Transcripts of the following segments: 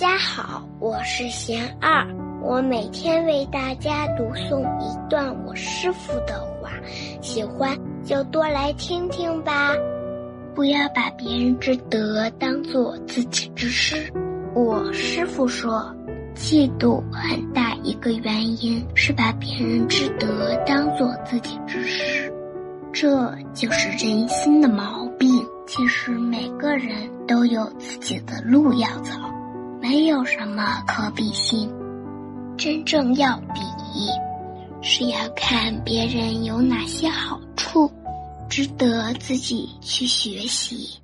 大家好，我是贤二，我每天为大家读诵一段我师傅的话，喜欢就多来听听吧。不要把别人之德当做自己之失。我师傅说，嫉妒很大一个原因是把别人之德当做自己之失，这就是人心的毛病。其实每个人都有自己的路要走。没有什么可比性，真正要比，是要看别人有哪些好处，值得自己去学习。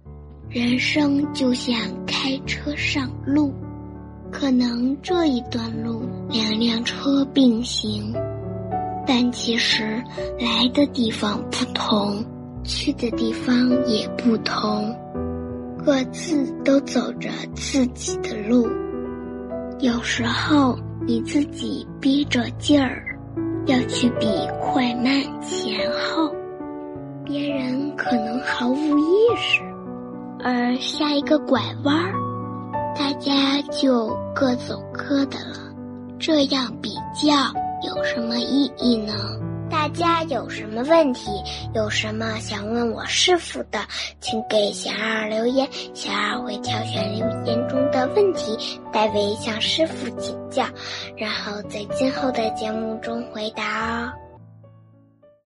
人生就像开车上路，可能这一段路两辆车并行，但其实来的地方不同，去的地方也不同。各自都走着自己的路，有时候你自己逼着劲儿要去比快慢前后，别人可能毫无意识，而下一个拐弯儿，大家就各走各的了。这样比较有什么意义呢？大家有什么问题，有什么想问我师傅的，请给小二留言，小二会挑选留言中的问题，代为向师傅请教，然后在今后的节目中回答哦。